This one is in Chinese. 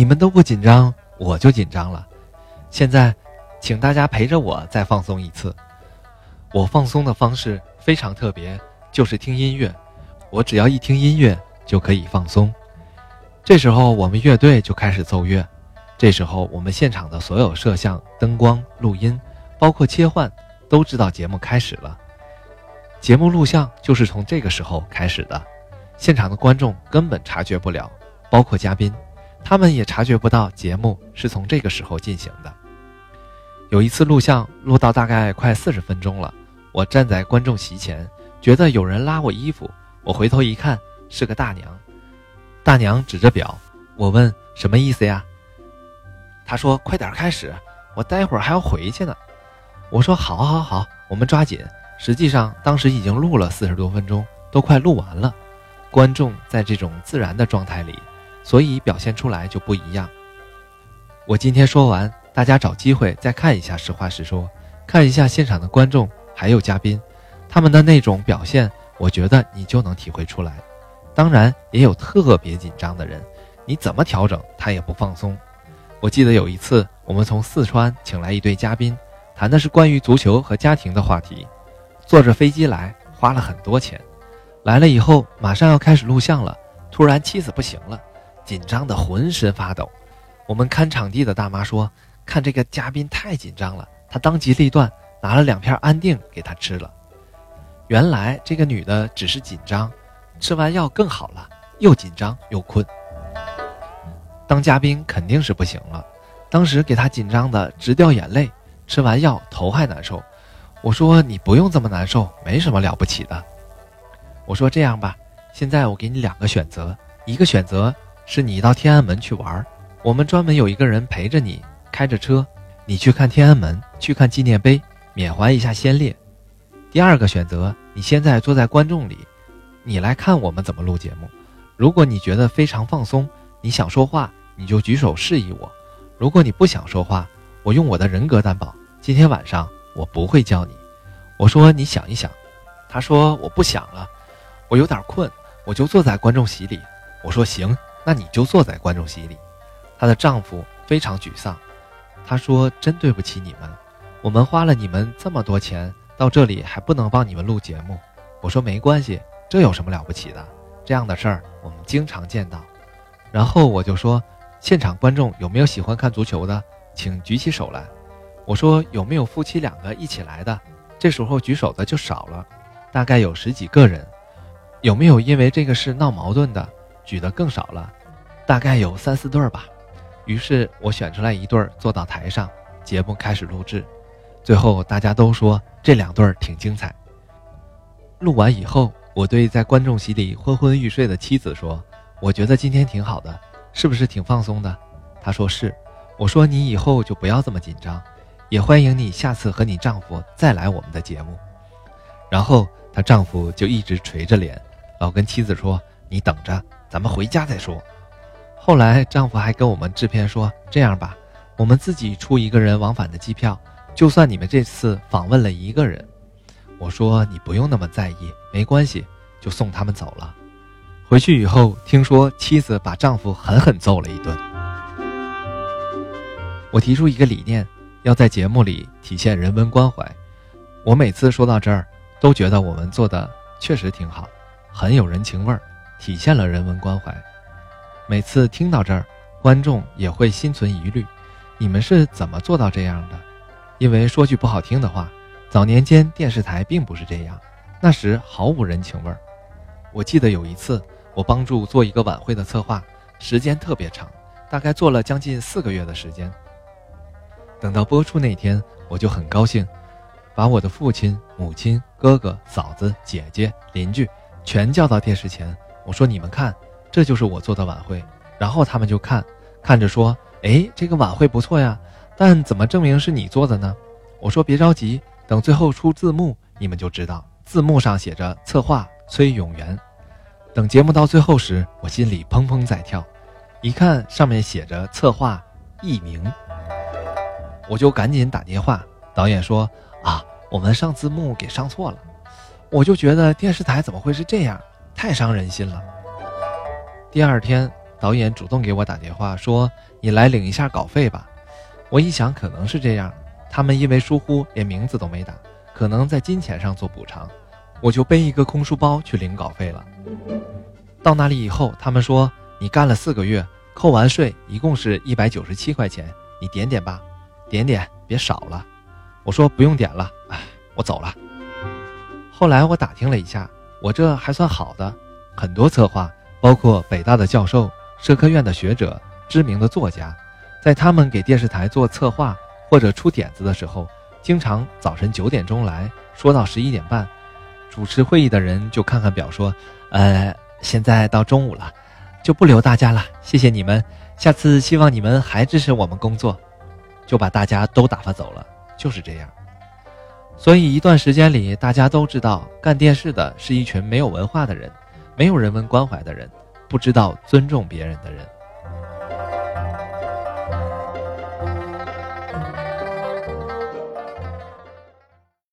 你们都不紧张，我就紧张了。现在，请大家陪着我再放松一次。我放松的方式非常特别，就是听音乐。我只要一听音乐就可以放松。这时候我们乐队就开始奏乐。这时候我们现场的所有摄像、灯光、录音，包括切换，都知道节目开始了。节目录像就是从这个时候开始的。现场的观众根本察觉不了，包括嘉宾，他们也察觉不到节目是从这个时候进行的。有一次录像录到大概快四十分钟了，我站在观众席前，觉得有人拉我衣服，我回头一看是个大娘，大娘指着表，我问什么意思呀？她说快点开始，我待会儿还要回去呢。我说好，好，好，我们抓紧。实际上当时已经录了四十多分钟，都快录完了。观众在这种自然的状态里，所以表现出来就不一样。我今天说完，大家找机会再看一下《实话实说》，看一下现场的观众还有嘉宾，他们的那种表现，我觉得你就能体会出来。当然，也有特别紧张的人，你怎么调整他也不放松。我记得有一次，我们从四川请来一对嘉宾，谈的是关于足球和家庭的话题，坐着飞机来，花了很多钱。来了以后，马上要开始录像了。突然，妻子不行了，紧张的浑身发抖。我们看场地的大妈说：“看这个嘉宾太紧张了。”她当机立断，拿了两片安定给他吃了。原来这个女的只是紧张，吃完药更好了，又紧张又困。当嘉宾肯定是不行了，当时给她紧张的直掉眼泪，吃完药头还难受。我说：“你不用这么难受，没什么了不起的。”我说这样吧，现在我给你两个选择，一个选择是你到天安门去玩，我们专门有一个人陪着你，开着车，你去看天安门，去看纪念碑，缅怀一下先烈。第二个选择，你现在坐在观众里，你来看我们怎么录节目。如果你觉得非常放松，你想说话，你就举手示意我；如果你不想说话，我用我的人格担保，今天晚上我不会叫你。我说你想一想，他说我不想了。我有点困，我就坐在观众席里。我说行，那你就坐在观众席里。她的丈夫非常沮丧，他说：“真对不起你们，我们花了你们这么多钱到这里，还不能帮你们录节目。”我说没关系，这有什么了不起的？这样的事儿我们经常见到。然后我就说：“现场观众有没有喜欢看足球的？请举起手来。”我说：“有没有夫妻两个一起来的？”这时候举手的就少了，大概有十几个人。有没有因为这个事闹矛盾的？举得更少了，大概有三四对儿吧。于是我选出来一对儿坐到台上，节目开始录制。最后大家都说这两对儿挺精彩。录完以后，我对在观众席里昏昏欲睡的妻子说：“我觉得今天挺好的，是不是挺放松的？”她说是。我说你以后就不要这么紧张，也欢迎你下次和你丈夫再来我们的节目。然后她丈夫就一直垂着脸。老跟妻子说：“你等着，咱们回家再说。”后来丈夫还跟我们制片说：“这样吧，我们自己出一个人往返的机票，就算你们这次访问了一个人。”我说：“你不用那么在意，没关系，就送他们走了。”回去以后，听说妻子把丈夫狠狠揍了一顿。我提出一个理念，要在节目里体现人文关怀。我每次说到这儿，都觉得我们做的确实挺好。很有人情味儿，体现了人文关怀。每次听到这儿，观众也会心存疑虑：你们是怎么做到这样的？因为说句不好听的话，早年间电视台并不是这样，那时毫无人情味儿。我记得有一次，我帮助做一个晚会的策划，时间特别长，大概做了将近四个月的时间。等到播出那天，我就很高兴，把我的父亲、母亲、哥哥、嫂子、姐姐、邻居。全叫到电视前，我说：“你们看，这就是我做的晚会。”然后他们就看，看着说：“哎，这个晚会不错呀，但怎么证明是你做的呢？”我说：“别着急，等最后出字幕，你们就知道。字幕上写着‘策划崔永元’。等节目到最后时，我心里砰砰在跳，一看上面写着‘策划艺名’，我就赶紧打电话。导演说：‘啊，我们上字幕给上错了。’”我就觉得电视台怎么会是这样，太伤人心了。第二天导演主动给我打电话说：“你来领一下稿费吧。”我一想，可能是这样，他们因为疏忽连名字都没打，可能在金钱上做补偿，我就背一个空书包去领稿费了。到那里以后，他们说：“你干了四个月，扣完税一共是一百九十七块钱，你点点吧，点点别少了。”我说：“不用点了，哎，我走了。”后来我打听了一下，我这还算好的，很多策划，包括北大的教授、社科院的学者、知名的作家，在他们给电视台做策划或者出点子的时候，经常早晨九点钟来说到十一点半，主持会议的人就看看表说：“呃，现在到中午了，就不留大家了，谢谢你们，下次希望你们还支持我们工作。”就把大家都打发走了，就是这样。所以一段时间里，大家都知道干电视的是一群没有文化的人，没有人文关怀的人，不知道尊重别人的人。